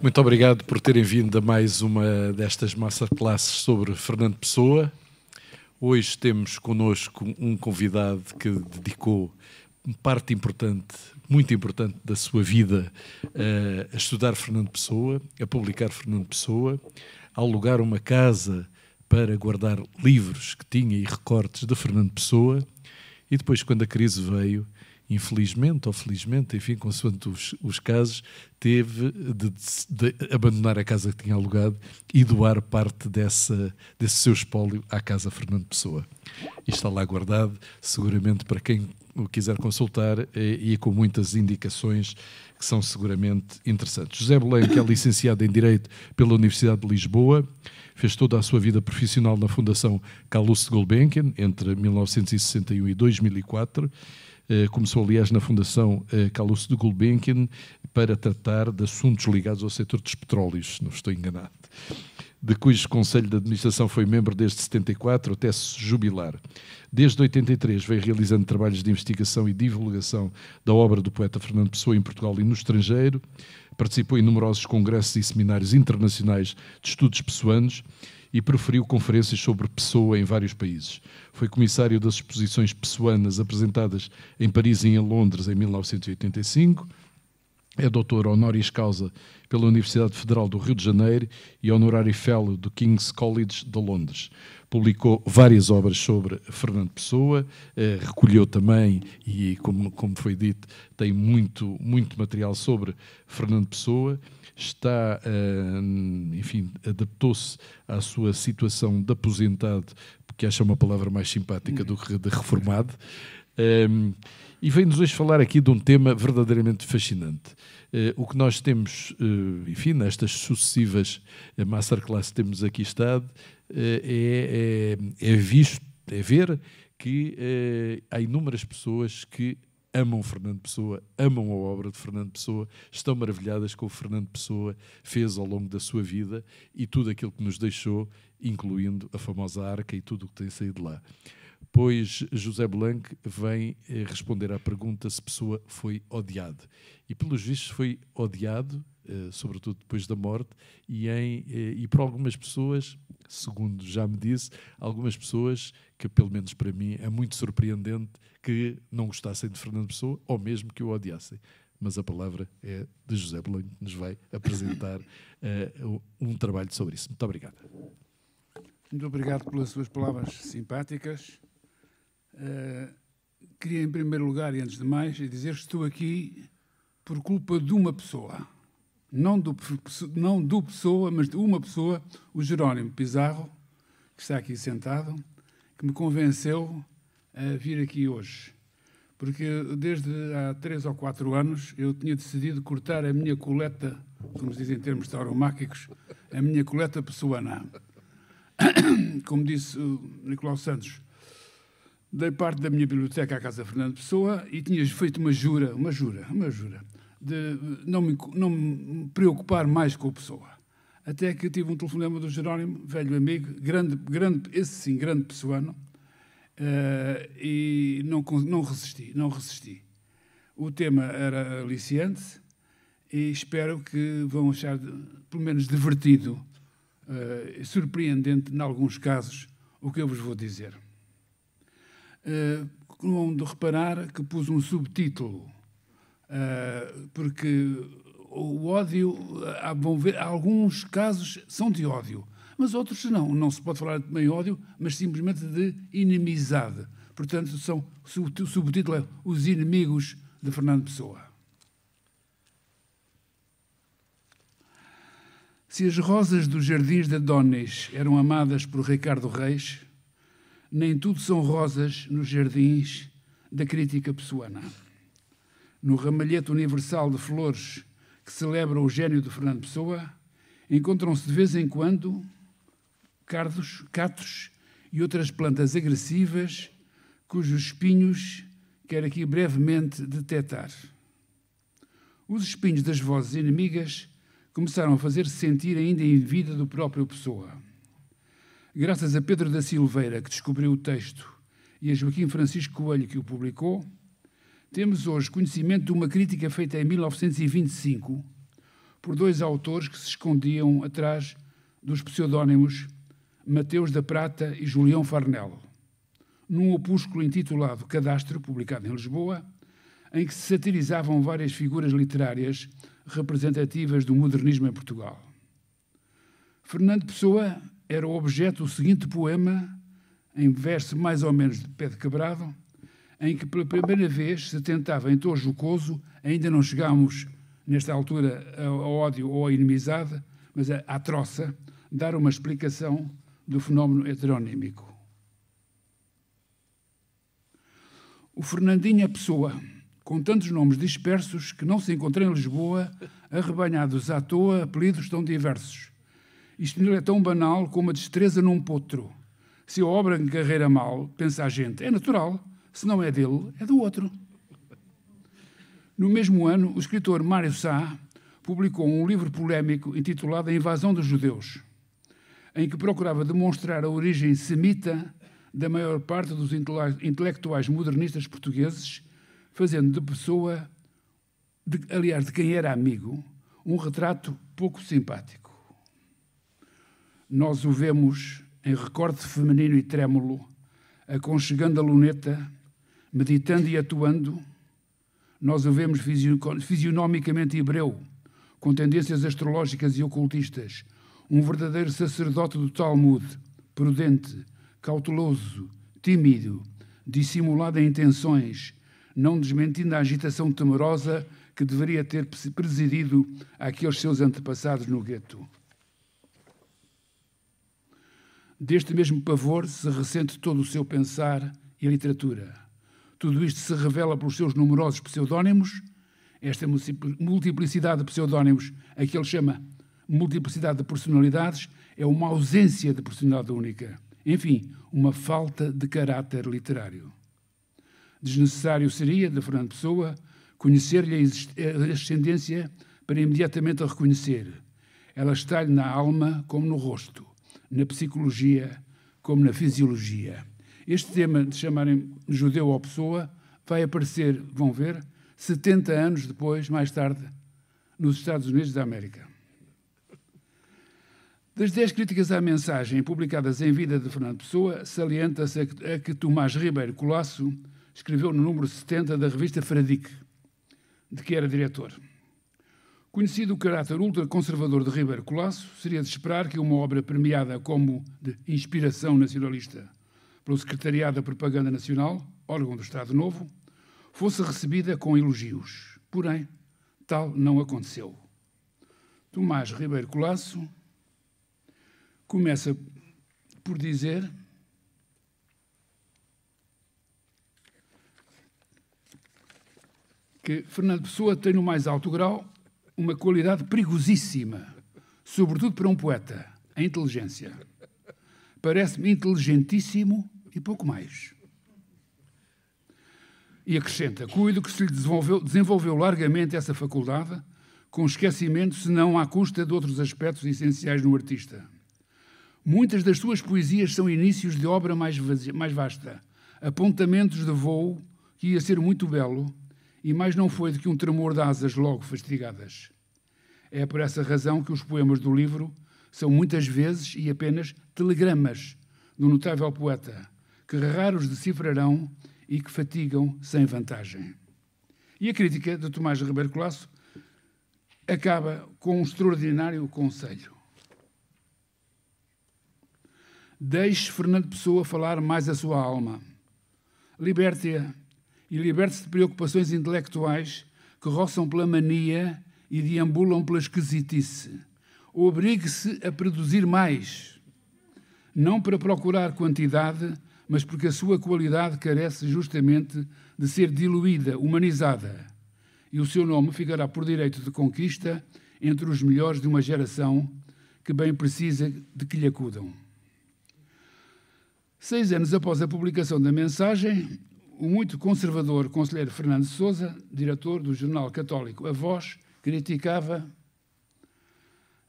Muito obrigado por terem vindo a mais uma destas masterclasses sobre Fernando Pessoa. Hoje temos connosco um convidado que dedicou parte importante, muito importante da sua vida uh, a estudar Fernando Pessoa, a publicar Fernando Pessoa, a alugar uma casa para guardar livros que tinha e recortes de Fernando Pessoa. E depois, quando a crise veio, infelizmente ou felizmente, enfim, consoante os, os casos, teve de, de, abandonar a casa que tinha alugado e doar parte dessa, desse seu espólio à Casa Fernando Pessoa. E está lá guardado, seguramente para quem o quiser consultar, e, e com muitas indicações que são seguramente interessantes. José Belém, que é licenciado em Direito pela Universidade de Lisboa, fez toda a sua vida profissional na Fundação Calouste Gulbenkian, entre 1961 e 2004, eh, começou, aliás, na Fundação eh, Carlos de Gulbenkian para tratar de assuntos ligados ao setor dos petróleos, não estou enganado, de cujo Conselho de Administração foi membro desde 74 até se jubilar. Desde 83 veio realizando trabalhos de investigação e divulgação da obra do poeta Fernando Pessoa em Portugal e no estrangeiro, participou em numerosos congressos e seminários internacionais de estudos pessoanos e proferiu conferências sobre Pessoa em vários países. Foi comissário das exposições pessoanas apresentadas em Paris e em Londres em 1985. É doutor honoris causa pela Universidade Federal do Rio de Janeiro e honorário fellow do King's College de Londres. Publicou várias obras sobre Fernando Pessoa, eh, recolheu também, e como, como foi dito, tem muito, muito material sobre Fernando Pessoa está, eh, enfim, adaptou-se à sua situação de aposentado, porque acha uma palavra mais simpática do que de reformado, ehm, e vem-nos hoje falar aqui de um tema verdadeiramente fascinante. Eh, o que nós temos, eh, enfim, nestas sucessivas masterclasses que temos aqui estado, é, é, é visto, é ver que há inúmeras pessoas que amam Fernando Pessoa, amam a obra de Fernando Pessoa, estão maravilhadas com o que Fernando Pessoa fez ao longo da sua vida e tudo aquilo que nos deixou, incluindo a famosa arca e tudo o que tem saído lá. Pois José Blanc vem eh, responder à pergunta se Pessoa foi odiado. E pelos vistos foi odiado, sobretudo depois da morte, e, em, eh, e por algumas pessoas, segundo já me disse, algumas pessoas que, pelo menos para mim, é muito surpreendente que não gostassem de Fernando Pessoa ou mesmo que o odiassem. Mas a palavra é de José Belém, que nos vai apresentar uh, um trabalho sobre isso. Muito obrigado. Muito obrigado pelas suas palavras simpáticas. Uh, queria, em primeiro lugar, e antes de mais, dizer que estou aqui por culpa de uma pessoa. Não do, não do pessoa, mas de uma pessoa, o Jerónimo Pizarro, que está aqui sentado, que me convenceu a vir aqui hoje. Porque desde há três ou quatro anos eu tinha decidido cortar a minha coleta, como se diz em termos tauromáquicos, a minha coleta pessoana. Como disse o Nicolau Santos, dei parte da minha biblioteca à Casa Fernando Pessoa e tinha feito uma jura, uma jura, uma jura, de não me, não me preocupar mais com a pessoa. Até que tive um telefonema do Jerónimo, velho amigo, grande, grande, esse sim, grande pessoano, Uh, e não, não resisti, não resisti. O tema era aliciante e espero que vão achar, pelo menos, divertido uh, surpreendente, em alguns casos, o que eu vos vou dizer. Uh, vão de reparar que pus um subtítulo, uh, porque o ódio, há, vão ver, alguns casos são de ódio, mas outros não. Não se pode falar de ódio, mas simplesmente de inimizade. Portanto, são, o subtítulo é Os Inimigos de Fernando Pessoa. Se as rosas dos jardins de Adonis eram amadas por Ricardo Reis, nem tudo são rosas nos jardins da crítica pessoana. No ramalhete universal de flores que celebra o gênio de Fernando Pessoa, encontram-se de vez em quando cardos, catos e outras plantas agressivas cujos espinhos quero aqui brevemente detectar. Os espinhos das vozes inimigas começaram a fazer-se sentir ainda em vida do próprio Pessoa. Graças a Pedro da Silveira, que descobriu o texto, e a Joaquim Francisco Coelho, que o publicou, temos hoje conhecimento de uma crítica feita em 1925 por dois autores que se escondiam atrás dos pseudónimos Mateus da Prata e Julião Farnel, num opúsculo intitulado Cadastro, publicado em Lisboa, em que se satirizavam várias figuras literárias representativas do modernismo em Portugal. Fernando Pessoa era o objeto do seguinte poema, em verso mais ou menos de pé de quebrado, em que pela primeira vez se tentava, em tom jocoso, ainda não chegámos nesta altura ao ódio ou à inimizade, mas à troça, dar uma explicação do fenómeno heteronímico. O Fernandinho é pessoa, com tantos nomes dispersos que não se encontra em Lisboa, arrebanhados à toa, apelidos tão diversos. Isto nele é tão banal como a destreza num potro. Se a obra encarreira mal, pensa a gente, é natural. Se não é dele, é do outro. No mesmo ano, o escritor Mário Sá publicou um livro polémico intitulado A Invasão dos Judeus em que procurava demonstrar a origem semita da maior parte dos intelectuais modernistas portugueses, fazendo de pessoa, de, aliás, de quem era amigo, um retrato pouco simpático. Nós o vemos em recorte feminino e trêmulo, aconchegando a luneta, meditando e atuando. Nós o vemos fisionomicamente hebreu, com tendências astrológicas e ocultistas, um verdadeiro sacerdote do Talmud, prudente, cauteloso, tímido, dissimulado em intenções, não desmentindo a agitação temerosa que deveria ter presidido aqueles seus antepassados no gueto. Deste mesmo pavor se ressente todo o seu pensar e literatura. Tudo isto se revela pelos seus numerosos pseudónimos, esta multiplicidade de pseudónimos a que ele chama multiplicidade de personalidades é uma ausência de personalidade única. Enfim, uma falta de caráter literário. Desnecessário seria, de Fernando Pessoa, conhecer-lhe a ascendência para imediatamente a reconhecer. Ela está-lhe na alma como no rosto, na psicologia como na fisiologia. Este tema de chamarem judeu ou pessoa vai aparecer, vão ver, 70 anos depois, mais tarde, nos Estados Unidos da América. Das dez críticas à mensagem publicadas em vida de Fernando Pessoa, salienta-se a que Tomás Ribeiro Colasso escreveu no número 70 da revista Fradique, de que era diretor. Conhecido o caráter ultraconservador de Ribeiro Colasso, seria de esperar que uma obra premiada como de inspiração nacionalista pelo Secretariado da Propaganda Nacional, órgão do Estado Novo, fosse recebida com elogios. Porém, tal não aconteceu. Tomás Ribeiro Colasso começa por dizer que Fernando Pessoa tem no mais alto grau uma qualidade perigosíssima, sobretudo para um poeta, a inteligência. Parece-me inteligentíssimo e pouco mais. E acrescenta: cuido que se lhe desenvolveu, desenvolveu largamente essa faculdade, com esquecimento, se não à custa de outros aspectos essenciais no artista. Muitas das suas poesias são inícios de obra mais, mais vasta, apontamentos de voo que ia ser muito belo, e mais não foi do que um tremor de asas logo fastigadas. É por essa razão que os poemas do livro são muitas vezes e apenas telegramas do notável poeta, que raros decifrarão e que fatigam sem vantagem. E a crítica de Tomás Ribeiro Colasso acaba com um extraordinário conselho. Deixe Fernando Pessoa falar mais a sua alma. Liberte-a e liberte-se de preocupações intelectuais que roçam pela mania e deambulam pela esquisitice. Obrigue-se a produzir mais, não para procurar quantidade, mas porque a sua qualidade carece justamente de ser diluída, humanizada. E o seu nome ficará por direito de conquista entre os melhores de uma geração que bem precisa de que lhe acudam. Seis anos após a publicação da mensagem, o muito conservador conselheiro Fernando Souza, diretor do jornal católico A Voz, criticava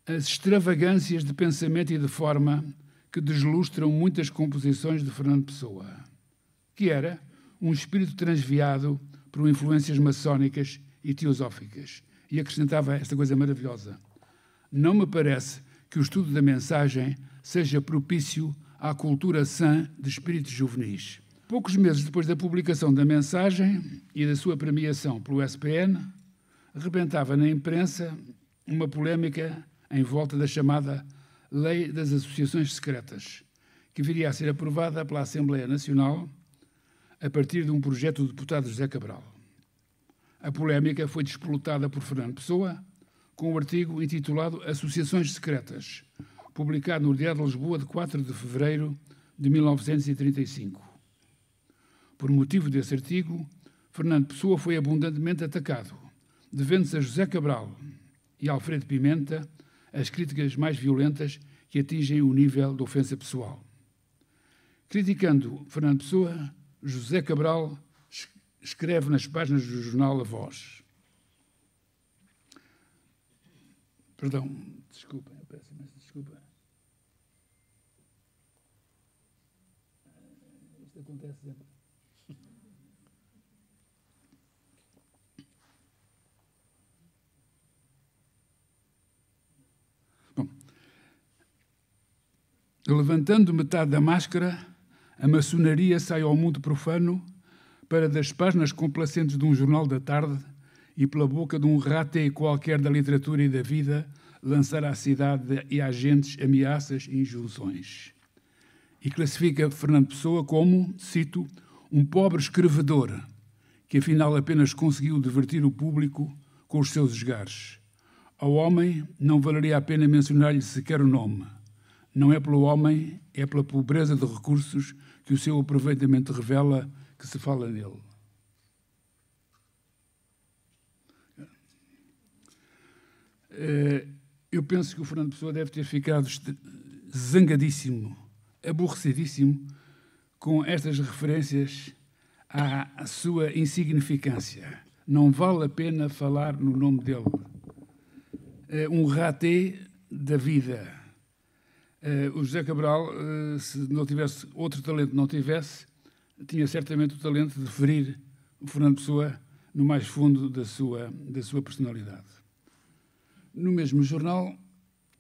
as extravagâncias de pensamento e de forma que deslustram muitas composições de Fernando Pessoa, que era um espírito transviado por influências maçónicas e teosóficas. E acrescentava esta coisa maravilhosa. não me parece que o estudo da mensagem seja propício à cultura sã de espíritos juvenis. Poucos meses depois da publicação da mensagem e da sua premiação pelo SPN, rebentava na imprensa uma polémica em volta da chamada Lei das Associações Secretas, que viria a ser aprovada pela Assembleia Nacional a partir de um projeto do deputado José Cabral. A polémica foi despolutada por Fernando Pessoa com o um artigo intitulado Associações Secretas, publicado no Diário de Lisboa de 4 de fevereiro de 1935. Por motivo desse artigo, Fernando Pessoa foi abundantemente atacado, devendo-se a José Cabral e Alfredo Pimenta as críticas mais violentas que atingem o nível de ofensa pessoal. Criticando Fernando Pessoa, José Cabral escreve nas páginas do jornal A Voz. Perdão, desculpa, peço desculpa. Isto acontece sempre. Bom, levantando metade da máscara, a maçonaria sai ao mundo profano para das páginas complacentes de um jornal da tarde e pela boca de um raté qualquer da literatura e da vida lançar à cidade e a agentes ameaças e injunções. E classifica Fernando Pessoa como, cito, um pobre escrevedor que afinal apenas conseguiu divertir o público com os seus esgares. Ao homem não valeria a pena mencionar-lhe sequer o nome. Não é pelo homem, é pela pobreza de recursos que o seu aproveitamento revela que se fala nele. Eh, eu penso que o Fernando Pessoa deve ter ficado zangadíssimo, aborrecidíssimo com estas referências à sua insignificância. Não vale a pena falar no nome dele. Eh, um raté da vida Uh, o José Cabral, uh, se não tivesse outro talento, não tivesse, tinha certamente o talento de ferir o Fernando Pessoa no mais fundo da sua, da sua personalidade. No mesmo jornal,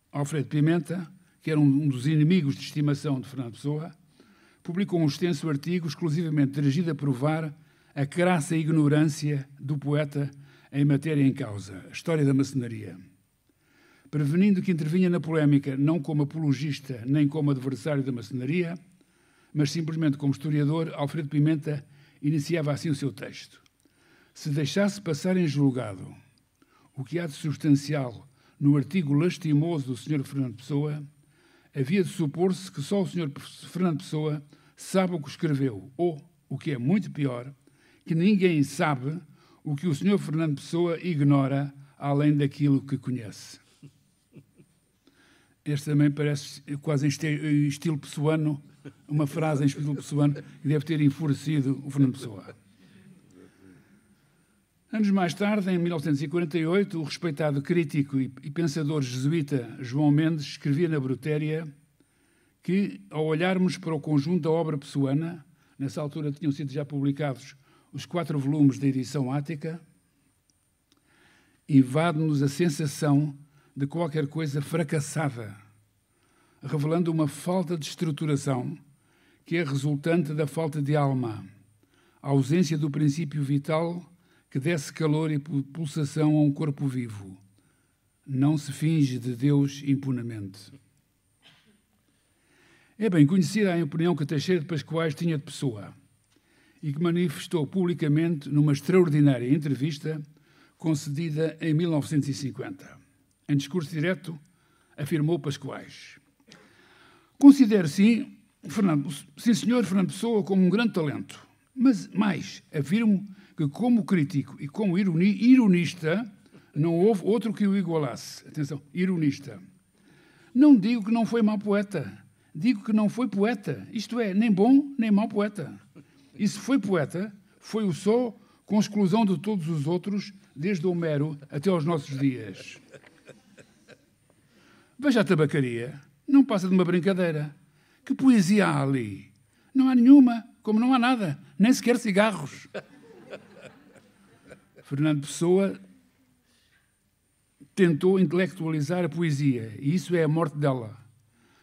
Alfredo Pimenta, que era um, um dos inimigos de estimação de Fernando Pessoa, publicou um extenso artigo exclusivamente dirigido a provar a crassa ignorância do poeta em matéria em causa, a história da maçonaria prevenindo que intervinha na polémica não como apologista nem como adversário da maçonaria, mas simplesmente como historiador, Alfredo Pimenta iniciava assim o seu texto. Se deixasse passar em julgado o que há de substancial no artigo lastimoso do Sr. Fernando Pessoa, havia de supor-se que só o Sr. Fernando Pessoa sabe o que escreveu, ou, o que é muito pior, que ninguém sabe o que o Sr. Fernando Pessoa ignora além daquilo que conhece. Este também parece quase em estilo pessoano, uma frase em estilo pessoano que deve ter enfurecido o Fernando Pessoa. Anos mais tarde, em 1948, o respeitado crítico e pensador jesuíta João Mendes escrevia na Brutéria que, ao olharmos para o conjunto da obra pessoana, nessa altura tinham sido já publicados os quatro volumes da edição ática, invade-nos a sensação de qualquer coisa fracassada, revelando uma falta de estruturação que é resultante da falta de alma, a ausência do princípio vital que desse calor e pulsação a um corpo vivo. Não se finge de Deus impunemente. É bem conhecida a opinião que Teixeira de Pascoais tinha de Pessoa e que manifestou publicamente numa extraordinária entrevista concedida em 1950. Em discurso direto, afirmou Pascoais: Considero, sim, Fernando, sim, senhor Fernando Pessoa como um grande talento, mas mais, afirmo que como crítico e como ironista não houve outro que o igualasse. Atenção, ironista. Não digo que não foi mau poeta, digo que não foi poeta, isto é, nem bom nem mau poeta. E se foi poeta, foi o só com exclusão de todos os outros, desde Homero até aos nossos dias. Veja a tabacaria, não passa de uma brincadeira. Que poesia há ali? Não há nenhuma, como não há nada, nem sequer cigarros. Fernando Pessoa tentou intelectualizar a poesia, e isso é a morte dela.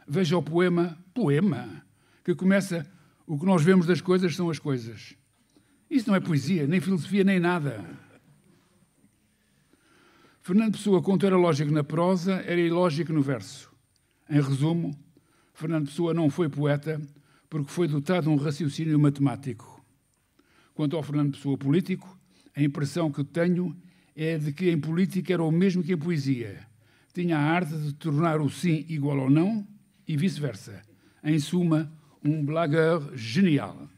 Veja o poema, poema, que começa o que nós vemos das coisas são as coisas. Isso não é poesia, nem filosofia, nem nada. Fernando Pessoa, quanto era lógico na prosa, era ilógico no verso. Em resumo, Fernando Pessoa não foi poeta porque foi dotado de um raciocínio matemático. Quanto ao Fernando Pessoa político, a impressão que tenho é de que em política era o mesmo que em poesia. Tinha a arte de tornar o sim igual ao não e vice-versa. Em suma, um blagueur genial.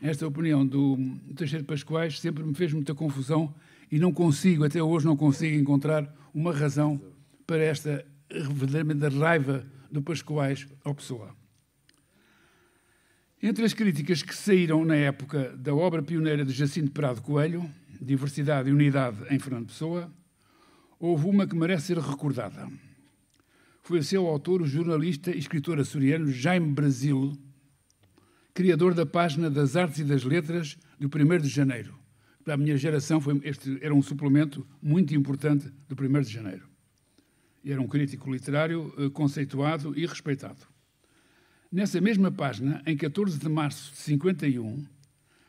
Esta opinião do Teixeira Pascoais sempre me fez muita confusão e não consigo, até hoje, não consigo encontrar uma razão para esta verdadeiramente raiva do Pascoais ao Pessoa. Entre as críticas que saíram na época da obra pioneira de Jacinto Prado Coelho, Diversidade e Unidade em Fernando Pessoa, houve uma que merece ser recordada. Foi seu autor, o jornalista e escritor açoriano Jaime Brasil, criador da página das Artes e das Letras do 1 de Janeiro, para a minha geração, foi, este era um suplemento muito importante do 1 de janeiro. Era um crítico literário eh, conceituado e respeitado. Nessa mesma página, em 14 de março de 51,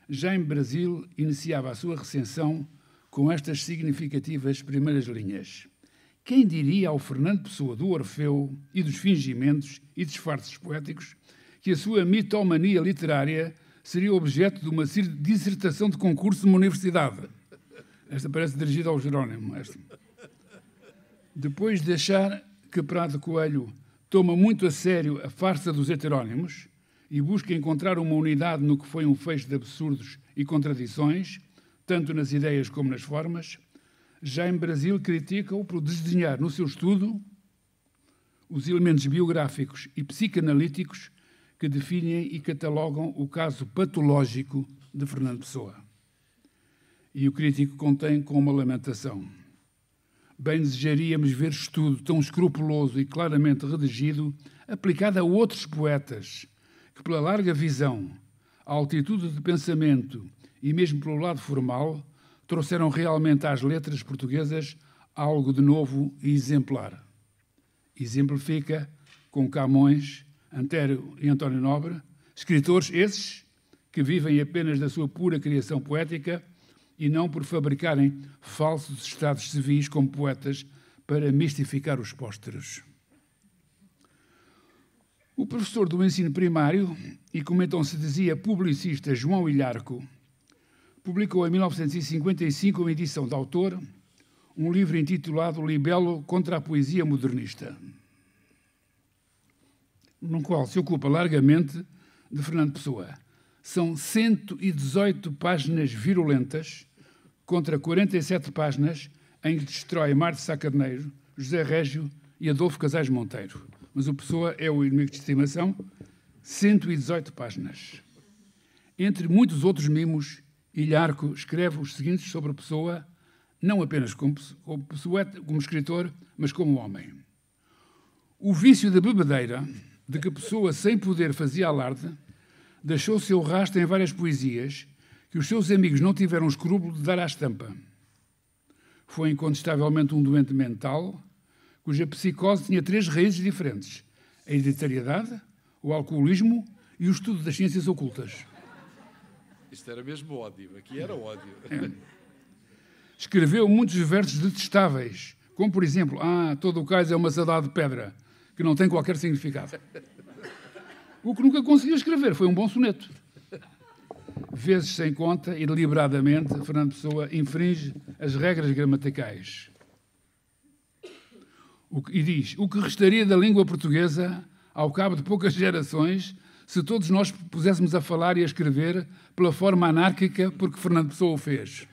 Jaime Brasil iniciava a sua recensão com estas significativas primeiras linhas. Quem diria ao Fernando Pessoa do Orfeu e dos fingimentos e disfarces poéticos que a sua mitomania literária seria objeto de uma dissertação de concurso de uma universidade. Esta parece dirigida ao Jerónimo. Esta. Depois de achar que Prado Coelho toma muito a sério a farsa dos heterónimos e busca encontrar uma unidade no que foi um feixe de absurdos e contradições, tanto nas ideias como nas formas, já em Brasil critica-o por desdenhar no seu estudo os elementos biográficos e psicanalíticos que definem e catalogam o caso patológico de Fernando Pessoa. E o crítico contém com uma lamentação. Bem desejaríamos ver estudo tão escrupuloso e claramente redigido aplicado a outros poetas que, pela larga visão, altitude de pensamento e mesmo pelo lado formal, trouxeram realmente às letras portuguesas algo de novo e exemplar. Exemplifica com Camões Antério e António Nobre, escritores esses que vivem apenas da sua pura criação poética e não por fabricarem falsos estados civis como poetas para mistificar os pósteros. O professor do ensino primário, e como então se dizia publicista João Ilharco, publicou em 1955, uma edição de autor, um livro intitulado Libelo contra a Poesia Modernista no qual se ocupa largamente de Fernando Pessoa. São 118 páginas virulentas contra 47 páginas em que destrói Marte Sacadeneiro, José Régio e Adolfo Casais Monteiro. Mas o Pessoa é o inimigo de estimação. 118 páginas. Entre muitos outros mimos, Ilharco escreve os seguintes sobre a Pessoa, não apenas como, como, como escritor, mas como homem. O vício da bebedeira de que pessoa sem poder fazia alarde, deixou seu rastro em várias poesias que os seus amigos não tiveram escrúpulo de dar à estampa. Foi incontestavelmente um doente mental, cuja psicose tinha três raízes diferentes: a hereditariedade, o alcoolismo e o estudo das ciências ocultas. Isto era mesmo ódio, aqui era ódio. É. Escreveu muitos versos detestáveis, como por exemplo, Ah, todo o cais é uma saudade de pedra que não tem qualquer significado. O que nunca conseguiu escrever foi um bom soneto. Vezes sem conta e deliberadamente, Fernando Pessoa infringe as regras gramaticais. e diz: o que restaria da língua portuguesa, ao cabo de poucas gerações, se todos nós puséssemos a falar e a escrever pela forma anárquica porque Fernando Pessoa o fez.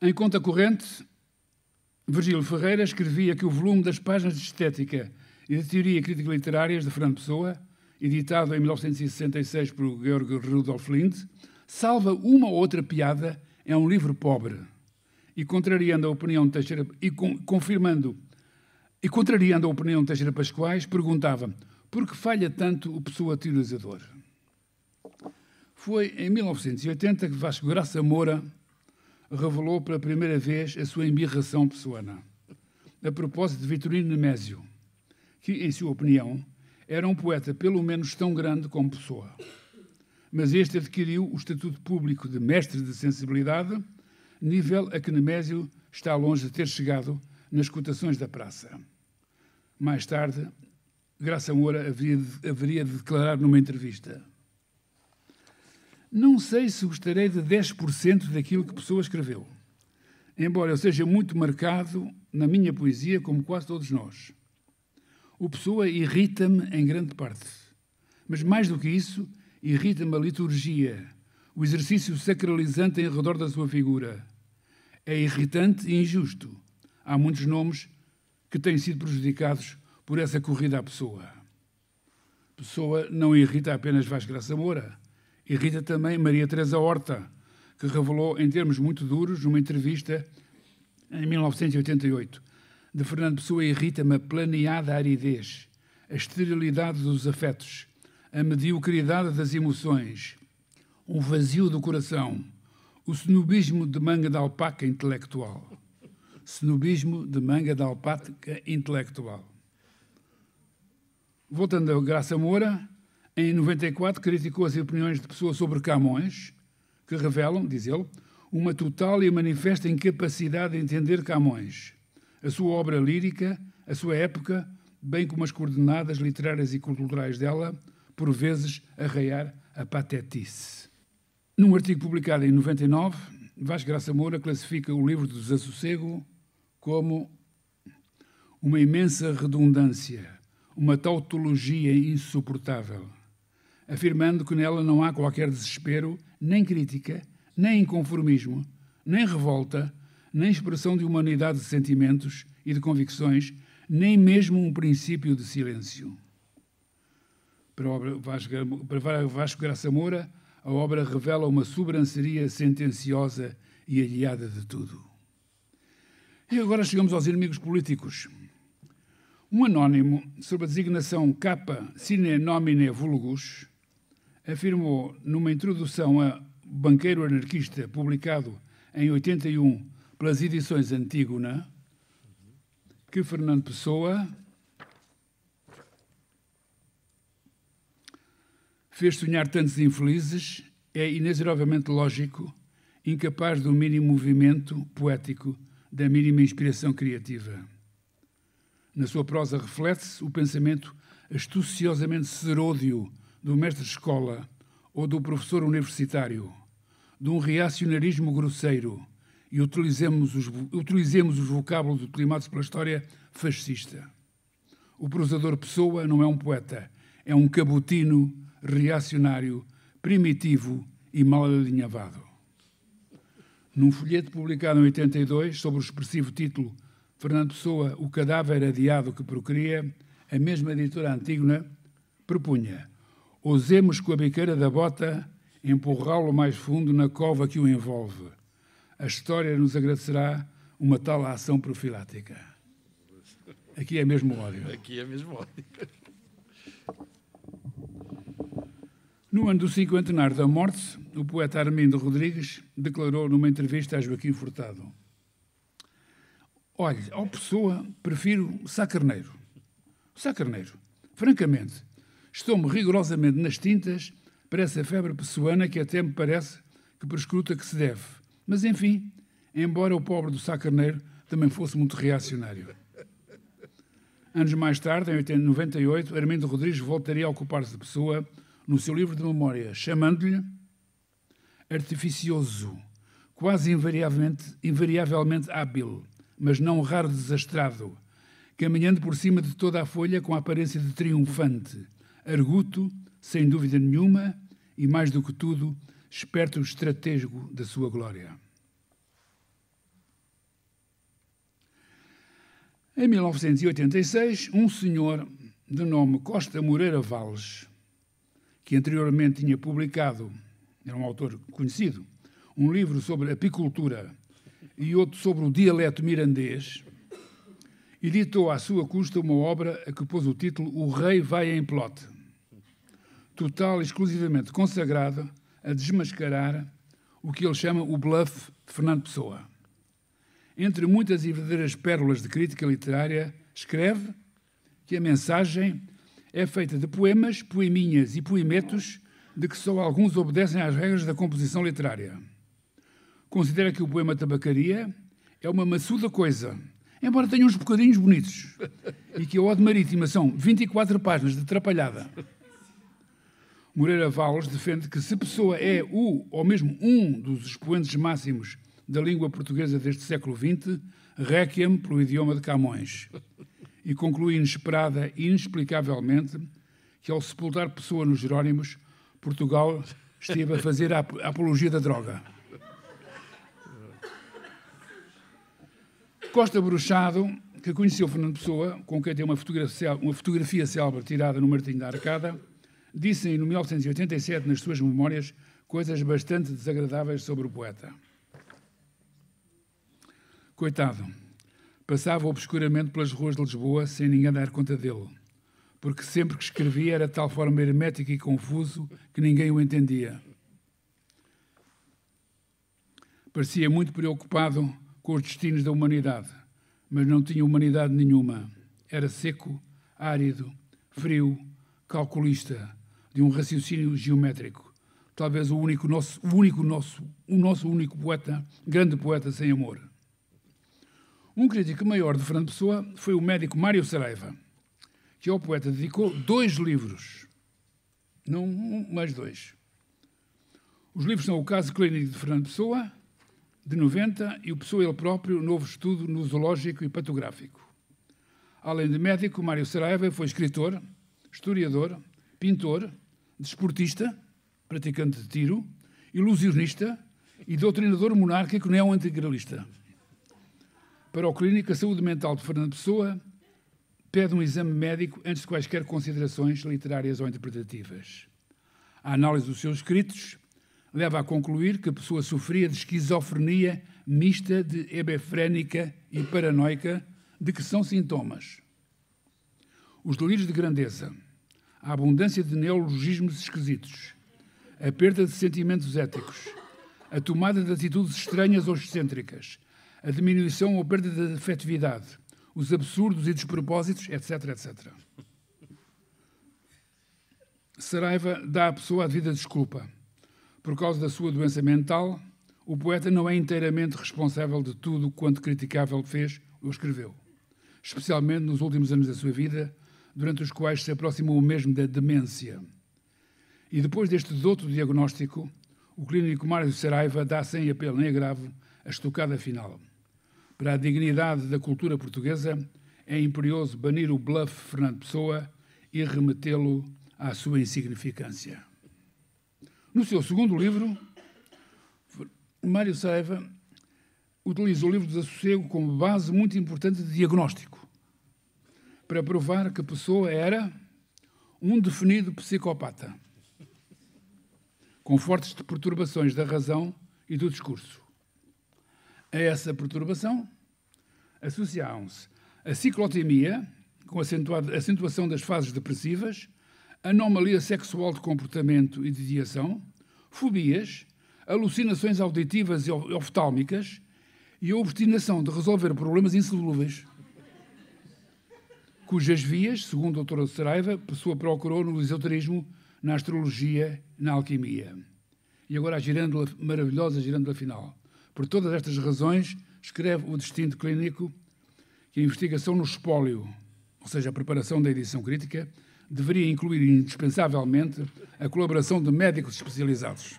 Em conta corrente, Virgílio Ferreira escrevia que o volume das páginas de estética e de teoria crítica literárias de Fernando Pessoa, editado em 1966 por Georg Rudolf Lind, salva uma ou outra piada, é um livro pobre. E contrariando a opinião de Teixeira, e com, confirmando, e contrariando a opinião de Teixeira Pascoais, perguntava por que falha tanto o Pessoa teorizador? Foi em 1980 que Vasco Graça Moura revelou pela primeira vez a sua embirração pessoana. A propósito de Vitorino Nemésio, que, em sua opinião, era um poeta pelo menos tão grande como pessoa. Mas este adquiriu o estatuto público de mestre de sensibilidade, nível a que Nemésio está longe de ter chegado nas cotações da praça. Mais tarde, Graça Moura haveria de, haveria de declarar numa entrevista: Não sei se gostarei de 10% daquilo que Pessoa escreveu, embora eu seja muito marcado na minha poesia, como quase todos nós. O Pessoa irrita-me em grande parte, mas mais do que isso, irrita-me a liturgia, o exercício sacralizante em redor da sua figura. É irritante e injusto. Há muitos nomes que têm sido prejudicados por essa corrida à pessoa. Pessoa não irrita apenas Vasco Graça Moura, irrita também Maria Teresa Horta, que revelou em termos muito duros numa entrevista em 1988. De Fernando Pessoa irrita-me a planeada aridez, a esterilidade dos afetos, a mediocridade das emoções, um vazio do coração, o snobismo de manga de alpaca intelectual. Snobismo de manga de alpaca intelectual. Voltando a Graça Moura, em 94 criticou as opiniões de pessoas sobre Camões, que revelam, diz ele, uma total e manifesta incapacidade de entender Camões, a sua obra lírica, a sua época, bem como as coordenadas literárias e culturais dela, por vezes arraiar a patetice. Num artigo publicado em 99, Vasco Graça Moura classifica o livro do Desassossego como uma imensa redundância, uma tautologia insuportável, afirmando que nela não há qualquer desespero, nem crítica, nem inconformismo, nem revolta, nem expressão de humanidade de sentimentos e de convicções, nem mesmo um princípio de silêncio. Para, Vasco, Vasco Graça Moura, a obra revela uma sobranceria sentenciosa e aliada de tudo. E agora chegamos aos inimigos políticos. Um anónimo, sob a designação Capa Sine Nomine Vulgus, afirmou numa introdução a Banqueiro Anarquista, publicado em 81 pelas edições Antígona, que Fernando Pessoa fez sonhar tantos infelizes, é inexoravelmente lógico, incapaz do mínimo movimento poético, da mínima inspiração criativa. Na sua prosa reflete-se o pensamento astuciosamente seródio do mestre-escola ou do professor universitário, de um reacionarismo grosseiro, e utilizemos os, utilizemos os vocábulos utilizados pela história fascista. O prosador Pessoa não é um poeta, é um cabotino reacionário, primitivo e mal alinhavado. Num folheto publicado em 82, sob o expressivo título Fernando Pessoa, O Cadáver Adiado que Procria, a mesma editora Antígona propunha: ousemos com a biqueira da bota empurrá-lo mais fundo na cova que o envolve. A história nos agradecerá uma tal ação profilática. Aqui é mesmo ódio. Aqui é mesmo ódio. No ano do cinquentenário da morte, o poeta Armindo Rodrigues declarou numa entrevista a Joaquim Furtado Olhe, ao Pessoa, prefiro Sá Carneiro. Sá Carneiro, francamente, estou-me rigorosamente nas tintas para essa febre pessoana que até me parece que prescruta que se deve. Mas, enfim, embora o pobre do Sá Carneiro também fosse muito reacionário. Anos mais tarde, em 98, Armindo Rodrigues voltaria a ocupar-se de Pessoa no seu livro de memória, chamando-lhe artificioso, quase invariavelmente, invariavelmente hábil, mas não raro desastrado, caminhando por cima de toda a folha com a aparência de triunfante, arguto, sem dúvida nenhuma, e mais do que tudo, esperto estratego da sua glória. Em 1986, um senhor de nome Costa Moreira Valles, que anteriormente tinha publicado, era um autor conhecido, um livro sobre apicultura e outro sobre o dialeto mirandês, editou à sua custa uma obra a que pôs o título O Rei Vai em Plot, total e exclusivamente consagrada a desmascarar o que ele chama o bluff de Fernando Pessoa. Entre muitas e verdadeiras pérolas de crítica literária, escreve que a mensagem é feita de poemas, poeminhas e poemetos de que só alguns obedecem às regras da composição literária. Considera que o poema Tabacaria é uma maçuda coisa, embora tenha uns bocadinhos bonitos, e que a Ode Marítima são 24 páginas de atrapalhada. Moreira Valles defende que se Pessoa é o, ou mesmo um, dos expoentes máximos da língua portuguesa deste século XX, requiem pelo idioma de Camões. E conclui inesperada e inexplicavelmente que, ao sepultar Pessoa nos Jerónimos, Portugal esteve a fazer a apologia da droga. Costa Bruxado, que conheceu Fernando Pessoa, com quem tem uma fotografia, uma fotografia célebre tirada no Martim da Arcada, disse em 1987 nas suas memórias coisas bastante desagradáveis sobre o poeta. Coitado, passava obscuramente pelas ruas de Lisboa sem ninguém dar conta dele, porque sempre que escrevia era de tal forma hermético e confuso que ninguém o entendia. Parecia muito preocupado com os destinos da humanidade, mas não tinha humanidade nenhuma. Era seco, árido, frio, calculista, de um raciocínio geométrico. Talvez o único nosso, o único nosso, o nosso único poeta, grande poeta sem amor. Um crítico maior de Fernando Pessoa foi o médico Mário Saraiva, que ao poeta dedicou dois livros, não um, mais dois. Os livros são o caso clínico de Fernando Pessoa de 90 e o Pessoa ele próprio, novo estudo nosológico e patográfico. Além de médico, Mário Saraiva foi escritor, historiador, pintor, desportista, praticante de tiro, ilusionista e doutrinador monárquico neoantigralista. Para o clínico, a saúde mental de Fernando Pessoa pede um exame médico antes de quaisquer considerações literárias ou interpretativas. A análise dos seus escritos leva a concluir que a pessoa sofria de esquizofrenia mista de hebefrénica e paranoica, de que são sintomas. Os delírios de grandeza, a abundância de neologismos esquisitos, a perda de sentimentos éticos, a tomada de atitudes estranhas ou excêntricas, a diminuição ou perda de afetividade, os absurdos e despropósitos, etc, etc. Saraiva dá à pessoa a devida desculpa por causa da sua doença mental, o poeta não é inteiramente responsável de tudo quanto criticável fez ou escreveu, especialmente nos últimos anos da sua vida, durante os quais se aproximou mesmo da demência. E depois deste douto diagnóstico, o clínico Mário Saraiva dá sem apelo nem agravo a estocada final. Para a dignidade da cultura portuguesa, é imperioso banir o bluff Fernando Pessoa e remetê-lo à sua insignificância. No seu segundo livro, Mário Saiva utiliza o livro do Desassossego como base muito importante de diagnóstico, para provar que a pessoa era um definido psicopata, com fortes perturbações da razão e do discurso. A essa perturbação associavam-se a ciclotimia, com acentuação das fases depressivas, anomalia sexual de comportamento e de ideação, fobias, alucinações auditivas e oftálmicas e a obstinação de resolver problemas insolúveis, cujas vias, segundo o Dr. Saraiva, a pessoa procurou no esoterismo, na astrologia na alquimia. E agora a girândola, maravilhosa girândola final. Por todas estas razões, escreve o Destino Clínico que a investigação no espólio, ou seja, a preparação da edição crítica, deveria incluir indispensavelmente a colaboração de médicos especializados.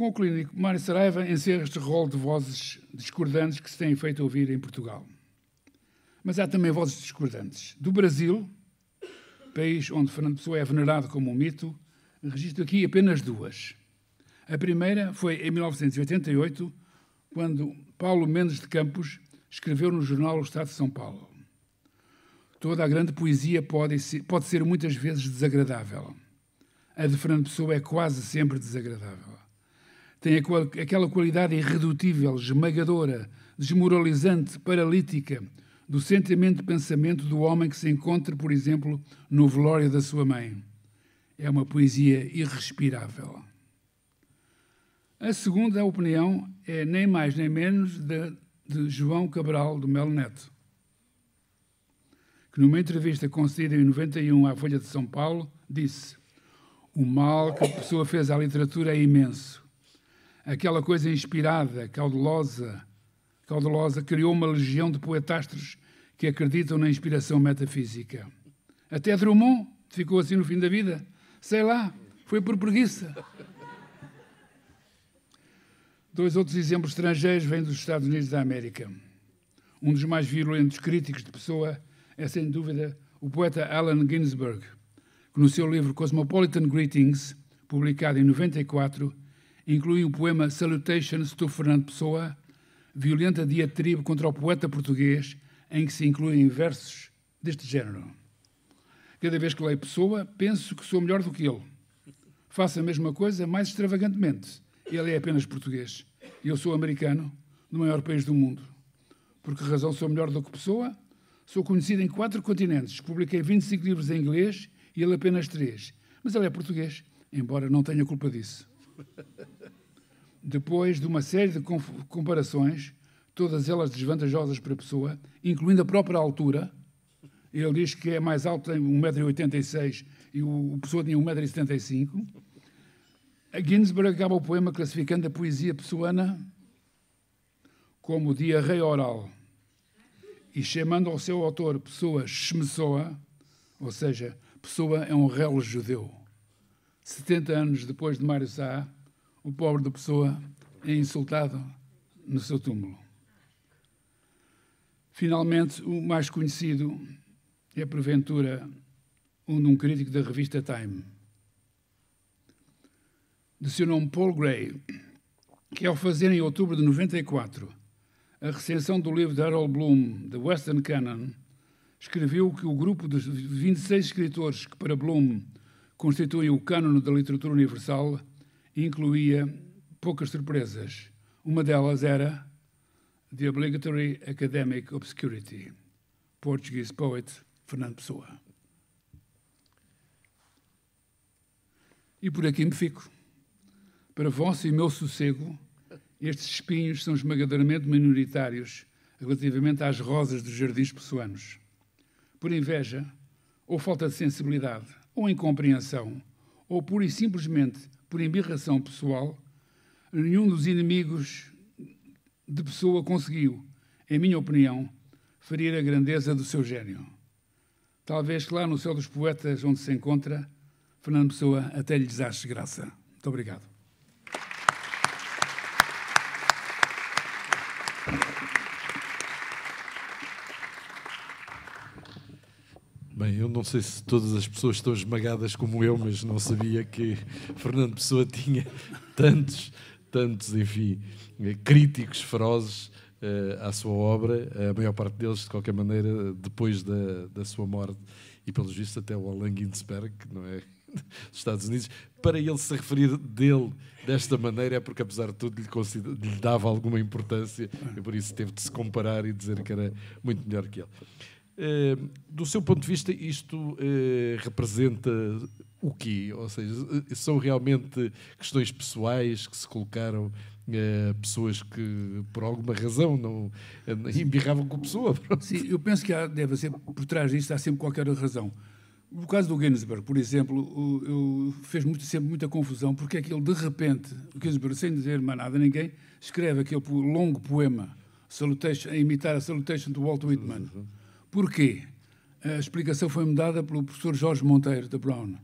Com o clínico Mário Saraiva encerra este rol de vozes discordantes que se têm feito ouvir em Portugal. Mas há também vozes discordantes. Do Brasil, país onde Fernando Pessoa é venerado como um mito, registro aqui apenas duas. A primeira foi em 1988, quando Paulo Mendes de Campos escreveu no jornal O Estado de São Paulo. Toda a grande poesia pode ser, pode ser muitas vezes desagradável. A de Fernando Pessoa é quase sempre desagradável. Tem aquela qualidade irredutível, esmagadora, desmoralizante, paralítica do sentimento de pensamento do homem que se encontra, por exemplo, no velório da sua mãe. É uma poesia irrespirável. A segunda opinião é nem mais nem menos de, de João Cabral do Melo Neto, que numa entrevista concedida em 91 à Folha de São Paulo disse: O mal que a pessoa fez à literatura é imenso. Aquela coisa inspirada, caudelosa, caudelosa criou uma legião de poetastros que acreditam na inspiração metafísica. Até Drummond ficou assim no fim da vida. Sei lá, foi por preguiça. Dois outros exemplos estrangeiros vêm dos Estados Unidos da América. Um dos mais violentos críticos de Pessoa é, sem dúvida, o poeta Allen Ginsberg, que no seu livro Cosmopolitan Greetings, publicado em 94, inclui o poema Salutations to Fernando Pessoa, violenta diatribe contra o poeta português, em que se incluem versos deste género. Cada vez que leio Pessoa, penso que sou melhor do que ele. Faço a mesma coisa mais extravagantemente ele é apenas português. Eu sou americano, no maior país do mundo. Por que razão sou melhor do que pessoa? Sou conhecido em quatro continentes, publiquei 25 livros em inglês e ele apenas três. Mas ele é português, embora não tenha culpa disso. Depois de uma série de comparações, todas elas desvantajosas para a pessoa, incluindo a própria altura, ele diz que é mais alto, tem 1,86m e o pessoa tinha 1,75m, a Ginsberg acaba o poema classificando a poesia pessoana como diarreia oral e chamando ao seu autor Pessoa Shmesoa, ou seja, Pessoa é um réu judeu. 70 anos depois de Mário Sá, o pobre de Pessoa é insultado no seu túmulo. Finalmente, o mais conhecido é, porventura, um de um crítico da revista Time de seu nome Paul Gray, que ao fazer em outubro de 94 a recensão do livro de Harold Bloom, The Western Canon, escreveu que o grupo de 26 escritores que para Bloom constituem o cânone da literatura universal incluía poucas surpresas. Uma delas era The Obligatory Academic Obscurity, Portuguese poet Fernando Pessoa. E por aqui me fico. Para vosso e meu sossego, estes espinhos são esmagadoramente minoritários relativamente às rosas dos jardins pessoanos. Por inveja, ou falta de sensibilidade, ou incompreensão, ou pura e simplesmente por embirração pessoal, nenhum dos inimigos de pessoa conseguiu, em minha opinião, ferir a grandeza do seu gênio. Talvez lá no céu dos poetas, onde se encontra, Fernando Pessoa até lhe desache graça. Muito obrigado. Bem, eu não sei se todas as pessoas estão esmagadas como eu, mas não sabia que Fernando Pessoa tinha tantos, tantos, enfim, críticos ferozes uh, à sua obra, a maior parte deles, de qualquer maneira, depois da, da sua morte, e pelos vistos até o Alan Ginsberg, não é? dos Estados Unidos, para ele se referir dele desta maneira é porque, apesar de tudo, lhe, lhe dava alguma importância e por isso teve de se comparar e dizer que era muito melhor que ele. Eh, do seu ponto de vista, isto eh, representa o quê? Ou seja, eh, são realmente questões pessoais que se colocaram pessoas que, por alguma razão, não embirravam com a pessoa? Sim, eu penso que há, deve ser, por trás disto, há sempre qualquer razão. No caso do Ginsberg, por exemplo, eu, fez muito, sempre muita confusão, porque é que ele, de repente, o Ginsberg, sem dizer mais nada a ninguém, escreve aquele longo poema a imitar a Salutation de Walt Whitman. Uhum Porquê? A explicação foi-me dada pelo professor Jorge Monteiro, da Brown.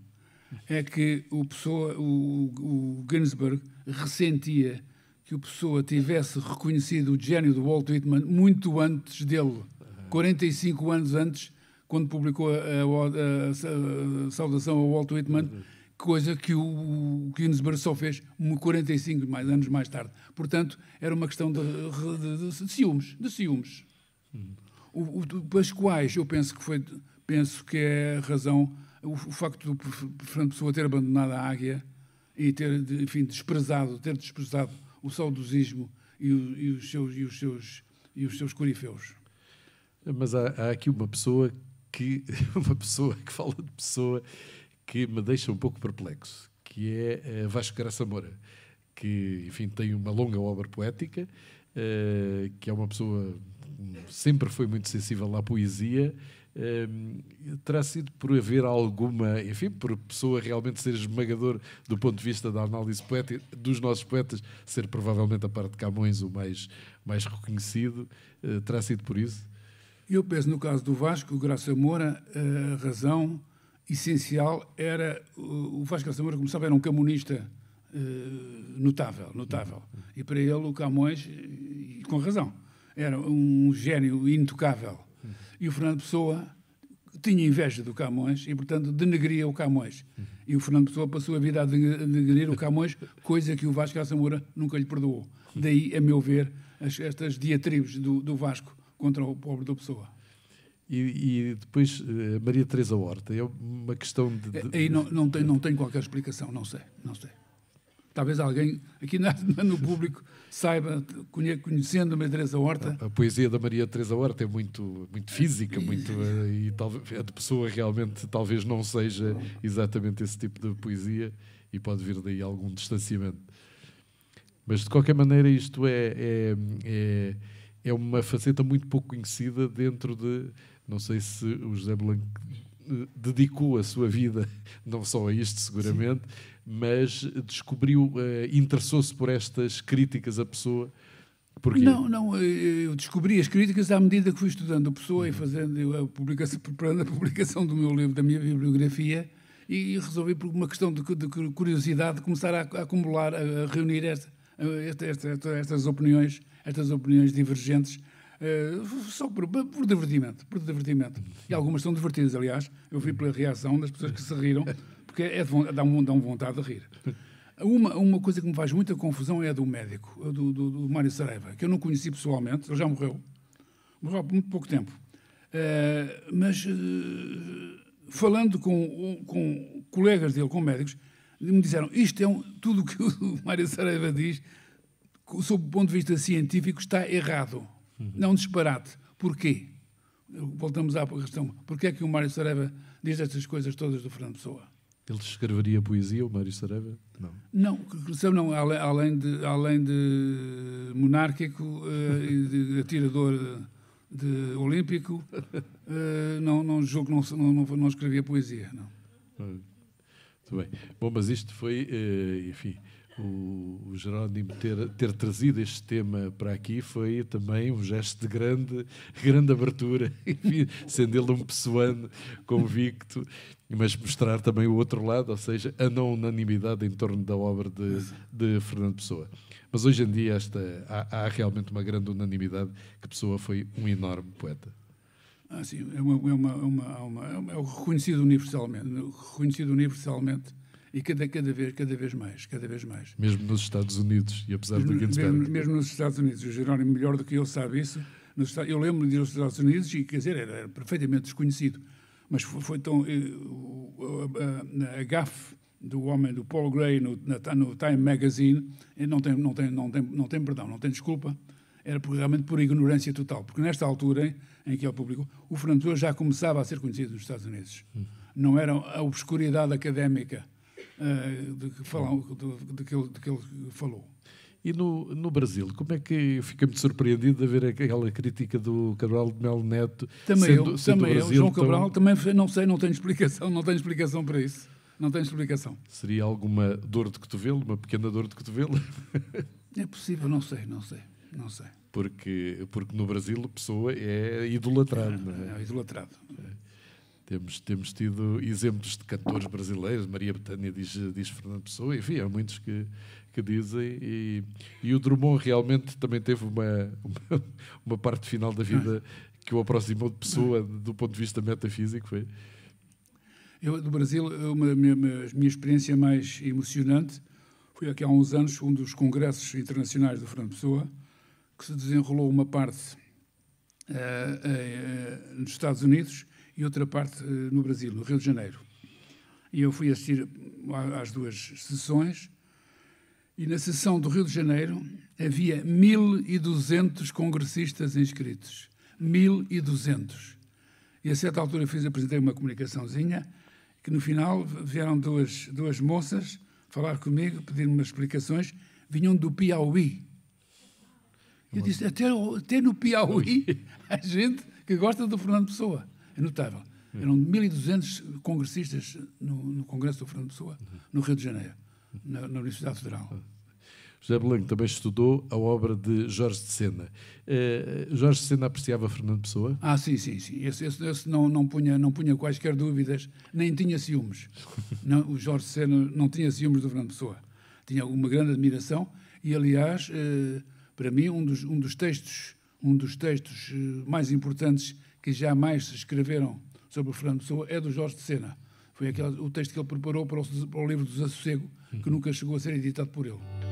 É que o, pessoa, o, o Ginsberg ressentia que o Pessoa tivesse reconhecido o gênio do Walt Whitman muito antes dele, 45 anos antes, quando publicou a, a, a, a saudação ao Walt Whitman, coisa que o, Ginsberg só fez 45 mais, anos mais tarde. Portanto, era uma questão de, de, de, de ciúmes, de ciúmes. Hum. Pelas quais eu penso que foi, penso que é a razão, o, o facto do Fernando Pessoa ter abandonado a águia e ter, enfim, desprezado, ter desprezado o saudosismo e, o, e, os seus, e, os seus, e os seus corifeus. Mas há, há aqui uma pessoa que uma pessoa que fala de pessoa que me deixa um pouco perplexo, que é uh, Vasco Graça Moura, que, enfim, tem uma longa obra poética, uh, que é uma pessoa sempre foi muito sensível à poesia terá sido por haver alguma, enfim, por a pessoa realmente ser esmagador do ponto de vista da análise poética dos nossos poetas, ser provavelmente a parte de Camões o mais, mais reconhecido, uh, terá sido por isso? Eu penso no caso do Vasco, Graça Moura, a razão essencial era o Vasco Graça Moura, como sabe, era um camonista uh, notável, notável. E para ele o Camões, e com razão, era um gênio intocável e o Fernando Pessoa tinha inveja do Camões e, portanto, denegria o Camões. E o Fernando Pessoa passou a vida a denegrir o Camões, coisa que o Vasco Moura nunca lhe perdoou. Daí, a meu ver, as, estas diatribes do, do, Vasco contra o pobre do Pessoa. E, e depois, uh, Maria Teresa Horta, é uma questão de... de... Aí não, não, tem, não tem qualquer explicação, não sei, não sei. Talvez alguém aqui no público saiba, conhecendo a Maria Teresa Horta. A, a, poesia da Maria Teresa Horta é muito, muito física, muito, eh, e talvez a de pessoa realmente talvez não seja exatamente esse tipo de poesia e pode vir daí algum distanciamento. Mas de qualquer maneira, isto é, é, é, é uma faceta muito pouco conhecida dentro de. Não sei se o José Blanco eh, dedicou a sua vida não só a isto, seguramente. Sim mas descobriu, uh, interessou-se por estas críticas à pessoa. Porquê? Não, não, eu descobri as críticas à medida que fui estudando a pessoa uhum. e fazendo a publicação, preparando a publicação do meu livro, da minha bibliografia, e resolvi, por uma questão de, de curiosidade, começar a, a, acumular, a reunir esta, esta, esta, estas opiniões, estas opiniões divergentes, uh, só por, por, divertimento, por divertimento. E algumas são divertidas, aliás. Eu vi pela reação das pessoas que se riram porque é de, dá, um, dá um vontade de rir. Uma, uma coisa que me faz muita confusão é a do médico, do, do, do Mário Saraiva, que eu não conheci pessoalmente, ele já morreu. Morreu há muito pouco tempo. Uh, mas uh, falando com, com colegas dele, com médicos, me disseram isto é um, tudo o que o Mário Saraiva diz, sob o ponto de vista científico, está errado. Uhum. Não disparate. Porquê? Voltamos à questão. Porquê é que o Mário Saraiva diz estas coisas todas do Fernando Pessoa? Ele escreveria poesia, o Mário Saraiva? Não. Não, não além, de, além de monárquico uh, e de atirador de, de olímpico, uh, não, não julgo não, não, não, escrevia poesia, não. Muito bem. Bom, mas isto foi, uh, enfim, o, o Jerónimo ter, ter trazido este tema para aqui foi também um gesto de grande, grande abertura, sendo ele um pessoano convicto, mas mostrar também o outro lado, ou seja, a não unanimidade em torno da obra de, de Fernando Pessoa. Mas hoje em dia esta, há, há, realmente uma grande unanimidade que Pessoa foi um enorme poeta. Ah, sim, é, uma, é, uma, uma, uma, é reconhecido universalmente, reconhecido universalmente e cada, cada, vez, cada vez mais, cada vez mais. Mesmo nos Estados Unidos, e apesar mesmo, do Ginsberg. Mesmo, mesmo nos Estados Unidos, o Jerónimo melhor do que eu sabe isso. Eu lembro de ir aos Estados Unidos e, quer dizer, era, era perfeitamente desconhecido. Mas foi, foi tão... Eh, a, a, a gafe do homem, do Paul Gray, no, na, no Time Magazine, não tem, não, tem, não, tem, não tem perdão, não tem desculpa, era realmente por ignorância total. Porque nesta altura em, em que ele publicou, o Fernando já começava a ser conhecido nos Estados Unidos. Hum. Não era a obscuridade académica uh, de, que falam, de, que ele, que ele falou. E no, no Brasil, como é que fica muito surpreendido de ver aquela crítica do Cabral de Melo Neto? Também sendo, eu, sendo também eu. João Cabral, tão... também não sei, não tenho explicação, não tenho explicação para isso. Não tenho explicação. Seria alguma dor de cotovelo, uma pequena dor de cotovelo? É possível, não sei, não sei, não sei. Porque, porque no Brasil a pessoa é idolatrado, é, é? É idolatrado. É. Temos, temos tido exemplos de cantores brasileiros, Maria Betânia diz, diz Fernando Pessoa, enfim, há muitos que, que dizem. E, e o Drummond realmente também teve uma, uma, uma, parte final da vida que o aproximou de Pessoa do ponto de vista metafísico. Foi. Eu, do Brasil, uma, minha, minha experiência mais emocionante foi aqui há uns anos, um dos congressos internacionais do Fernando Pessoa, que se desenrolou uma parte uh, uh, nos Estados Unidos e outra parte uh, no Brasil, no Rio de Janeiro. E eu fui assistir às duas sessões, e na sessão do Rio de Janeiro havia 1.200 congressistas inscritos. 1.200. E a certa altura fiz, apresentei uma comunicaçãozinha que no final vieram duas, duas moças falar comigo, pedir-me umas explicações, vinham do Piauí. Eu disse, até, até no Piauí há gente que gosta do Fernando Pessoa. É notável. Eram 1.200 congressistas no, no, Congresso do Fernando Pessoa, no Rio de Janeiro, na, na Universidade Federal. José Belanco também estudou a obra de Jorge de Sena. Uh, Jorge de Sena apreciava Fernando Pessoa? Ah, sim, sim, sim. Esse, esse, esse, não, não, punha, não punha quaisquer dúvidas, nem tinha ciúmes. não, o Jorge de Sena não tinha ciúmes do Fernando Pessoa. Tinha uma grande admiração e, aliás, uh, para mim, um dos, um dos textos, um dos textos uh, mais importantes que jamais se escreveram sobre o Fernando Pessoa é do Jorge de Sena. Foi aquele, o texto que ele preparou para o, para o livro do Desassossego, que nunca chegou a ser editado por ele.